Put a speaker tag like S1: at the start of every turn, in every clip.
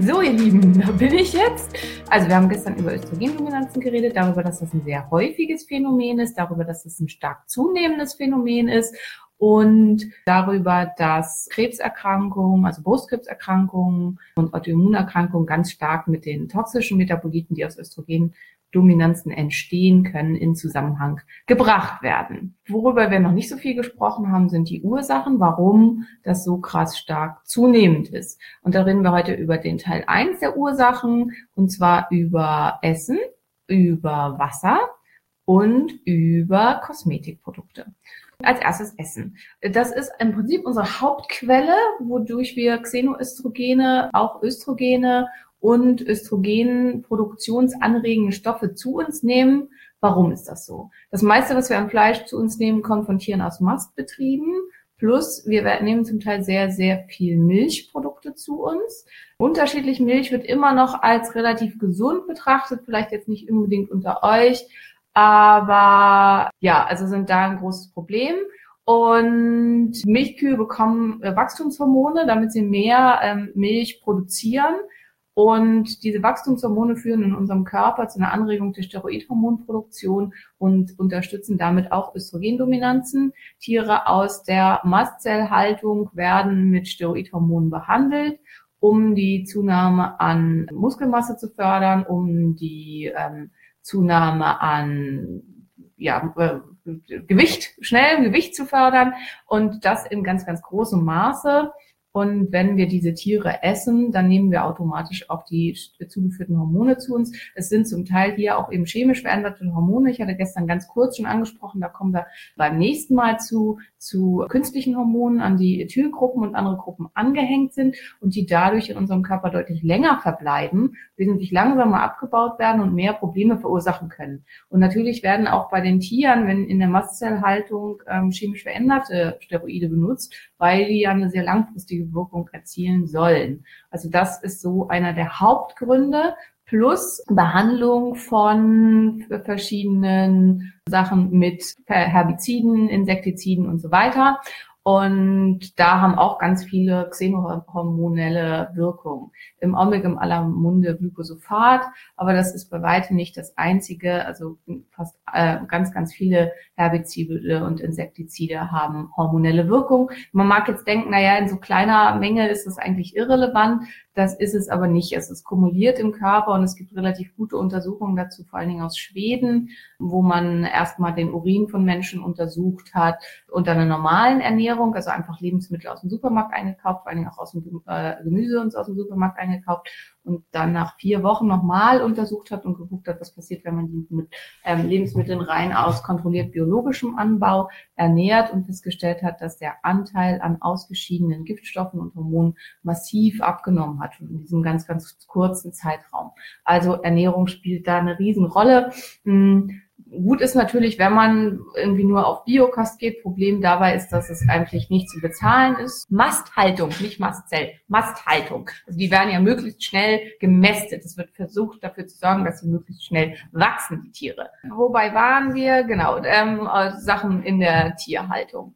S1: So, ihr Lieben, da bin ich jetzt. Also wir haben gestern über Östrogendominanzen geredet, darüber, dass das ein sehr häufiges Phänomen ist, darüber, dass es das ein stark zunehmendes Phänomen ist und darüber, dass Krebserkrankungen, also Brustkrebserkrankungen und Autoimmunerkrankungen ganz stark mit den toxischen Metaboliten, die aus Östrogen Dominanzen entstehen können, in Zusammenhang gebracht werden. Worüber wir noch nicht so viel gesprochen haben, sind die Ursachen, warum das so krass stark zunehmend ist. Und da reden wir heute über den Teil eins der Ursachen, und zwar über Essen, über Wasser und über Kosmetikprodukte. Als erstes Essen. Das ist im Prinzip unsere Hauptquelle, wodurch wir Xenoöstrogene, auch Östrogene und Östrogenproduktionsanregende Stoffe zu uns nehmen. Warum ist das so? Das meiste, was wir an Fleisch zu uns nehmen, kommt von Tieren aus Mastbetrieben. Plus, wir nehmen zum Teil sehr, sehr viel Milchprodukte zu uns. Unterschiedlich Milch wird immer noch als relativ gesund betrachtet, vielleicht jetzt nicht unbedingt unter euch, aber ja, also sind da ein großes Problem. Und Milchkühe bekommen Wachstumshormone, damit sie mehr ähm, Milch produzieren. Und diese Wachstumshormone führen in unserem Körper zu einer Anregung der Steroidhormonproduktion und unterstützen damit auch Östrogendominanzen. Tiere aus der Mastzellhaltung werden mit Steroidhormonen behandelt, um die Zunahme an Muskelmasse zu fördern, um die ähm, Zunahme an ja, äh, Gewicht, schnell Gewicht zu fördern und das in ganz, ganz großem Maße. Und wenn wir diese Tiere essen, dann nehmen wir automatisch auch die zugeführten Hormone zu uns. Es sind zum Teil hier auch eben chemisch veränderte Hormone. Ich hatte gestern ganz kurz schon angesprochen, da kommen wir beim nächsten Mal zu, zu künstlichen Hormonen, an die Ethylgruppen und andere Gruppen angehängt sind und die dadurch in unserem Körper deutlich länger verbleiben, wesentlich langsamer abgebaut werden und mehr Probleme verursachen können. Und natürlich werden auch bei den Tieren, wenn in der Mastzellhaltung ähm, chemisch veränderte Steroide benutzt, weil die ja eine sehr langfristige Wirkung erzielen sollen. Also das ist so einer der Hauptgründe plus Behandlung von verschiedenen Sachen mit Herbiziden, Insektiziden und so weiter. Und da haben auch ganz viele xenohormonelle Wirkungen. Im Augenblick im aller Munde Glycosophat, aber das ist bei weitem nicht das einzige. Also fast äh, ganz, ganz viele Herbizide und Insektizide haben hormonelle Wirkung. Man mag jetzt denken, naja, in so kleiner Menge ist das eigentlich irrelevant. Das ist es aber nicht. Es ist kumuliert im Körper und es gibt relativ gute Untersuchungen dazu, vor allen Dingen aus Schweden, wo man erstmal den Urin von Menschen untersucht hat unter einer normalen Ernährung, also einfach Lebensmittel aus dem Supermarkt eingekauft, vor allen Dingen auch aus dem äh, Gemüse uns aus dem Supermarkt eingekauft und dann nach vier Wochen nochmal untersucht hat und geguckt hat, was passiert, wenn man die mit ähm, Lebensmitteln rein aus kontrolliert biologischem Anbau ernährt und festgestellt hat, dass der Anteil an ausgeschiedenen Giftstoffen und Hormonen massiv abgenommen hat in diesem ganz, ganz kurzen Zeitraum. Also Ernährung spielt da eine Riesenrolle. Hm, Gut ist natürlich, wenn man irgendwie nur auf Biokost geht. Problem dabei ist, dass es eigentlich nicht zu bezahlen ist. Masthaltung, nicht Mastzell, Masthaltung. Also die werden ja möglichst schnell gemästet. Es wird versucht, dafür zu sorgen, dass sie möglichst schnell wachsen, die Tiere. Wobei waren wir? Genau, ähm, Sachen in der Tierhaltung.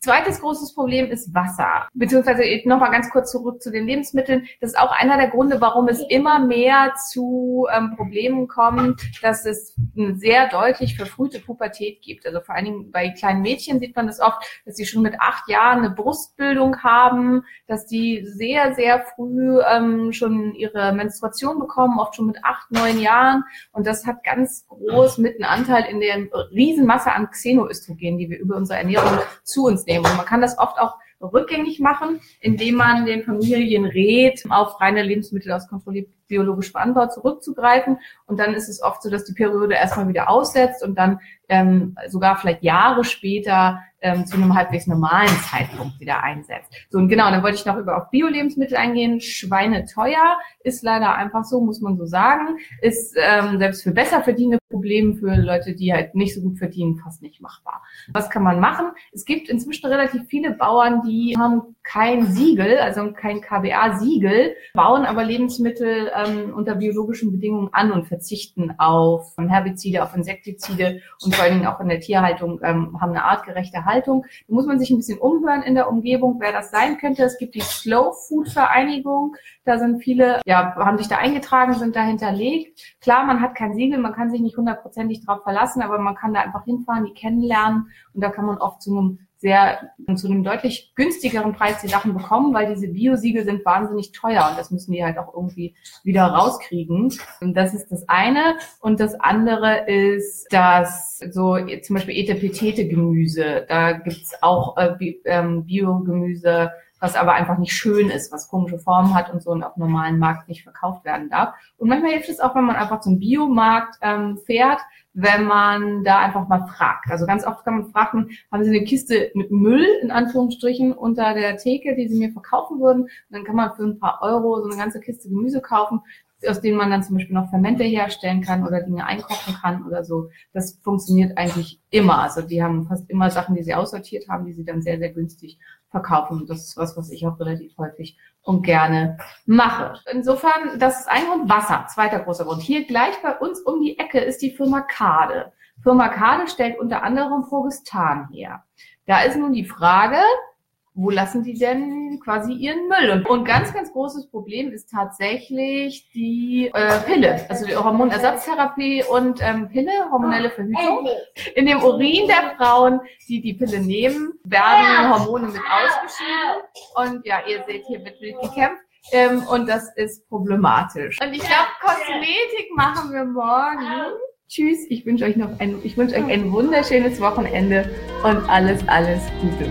S1: Zweites großes Problem ist Wasser. Beziehungsweise nochmal ganz kurz zurück zu den Lebensmitteln. Das ist auch einer der Gründe, warum es immer mehr zu ähm, Problemen kommt, dass es sehr deutlich verfrühte Pubertät gibt. Also vor allen Dingen bei kleinen Mädchen sieht man das oft, dass sie schon mit acht Jahren eine Brustbildung haben, dass die sehr, sehr früh ähm, schon ihre Menstruation bekommen, oft schon mit acht, neun Jahren. Und das hat ganz groß mit einem Anteil in der Riesenmasse an Xenoöstrogen, die wir über unsere Ernährung zu uns nehmen. Und man kann das oft auch rückgängig machen, indem man den Familien rät, auf reine Lebensmittel aus kontrolliert biologischem Anbau zurückzugreifen. Und dann ist es oft so, dass die Periode erstmal wieder aussetzt und dann ähm, sogar vielleicht Jahre später ähm, zu einem halbwegs normalen Zeitpunkt wieder einsetzt. So, und genau, dann wollte ich noch über auf Bio-Lebensmittel eingehen. Schweine teuer ist leider einfach so, muss man so sagen. Ist ähm, selbst für besser verdienende Probleme für Leute, die halt nicht so gut verdienen, fast nicht machbar. Was kann man machen? Es gibt inzwischen relativ viele Bauern, die haben kein Siegel, also kein KBA-Siegel, bauen aber Lebensmittel ähm, unter biologischen Bedingungen an und verzichten auf Herbizide, auf Insektizide und vor allen Dingen auch in der Tierhaltung ähm, haben eine artgerechte Haltung. Da muss man sich ein bisschen umhören in der Umgebung, wer das sein könnte. Es gibt die Slow Food Vereinigung. Da sind viele, ja, haben sich da eingetragen, sind da hinterlegt. Klar, man hat kein Siegel, man kann sich nicht hundertprozentig drauf verlassen, aber man kann da einfach hinfahren, die kennenlernen und da kann man oft zu einem sehr zu einem deutlich günstigeren Preis die Sachen bekommen, weil diese Biosiegel sind wahnsinnig teuer und das müssen die halt auch irgendwie wieder rauskriegen. Und das ist das eine. Und das andere ist, dass so zum Beispiel Etepetete-Gemüse, da gibt's auch äh, ähm, Biogemüse, was aber einfach nicht schön ist, was komische Formen hat und so und auf normalen Markt nicht verkauft werden darf. Und manchmal hilft es auch, wenn man einfach zum Biomarkt ähm, fährt, wenn man da einfach mal fragt. Also ganz oft kann man fragen, haben Sie eine Kiste mit Müll in Anführungsstrichen unter der Theke, die Sie mir verkaufen würden? Und dann kann man für ein paar Euro so eine ganze Kiste Gemüse kaufen, aus denen man dann zum Beispiel noch Fermente herstellen kann oder Dinge einkochen kann oder so. Das funktioniert eigentlich immer. Also die haben fast immer Sachen, die sie aussortiert haben, die sie dann sehr, sehr günstig verkaufen. Das ist was, was ich auch relativ häufig und gerne mache. Insofern, das ist ein Grund. Wasser, zweiter großer Grund. Hier gleich bei uns um die Ecke ist die Firma Kade. Firma Kade stellt unter anderem Progestan her. Da ist nun die Frage, wo lassen die denn quasi ihren Müll? Und, ganz, ganz großes Problem ist tatsächlich die äh, Pille, also die Hormonersatztherapie und ähm, Pille, hormonelle Verhütung. In dem Urin der Frauen, die die Pille nehmen, werden Hormone mit ausgeschieden. Und ja, ihr seht, hier wird wild gekämpft. Ähm, und das ist problematisch. Und ich glaube, Kosmetik machen wir morgen. Tschüss, ich wünsche euch noch ein, ich wünsche euch ein wunderschönes Wochenende und alles, alles Gute.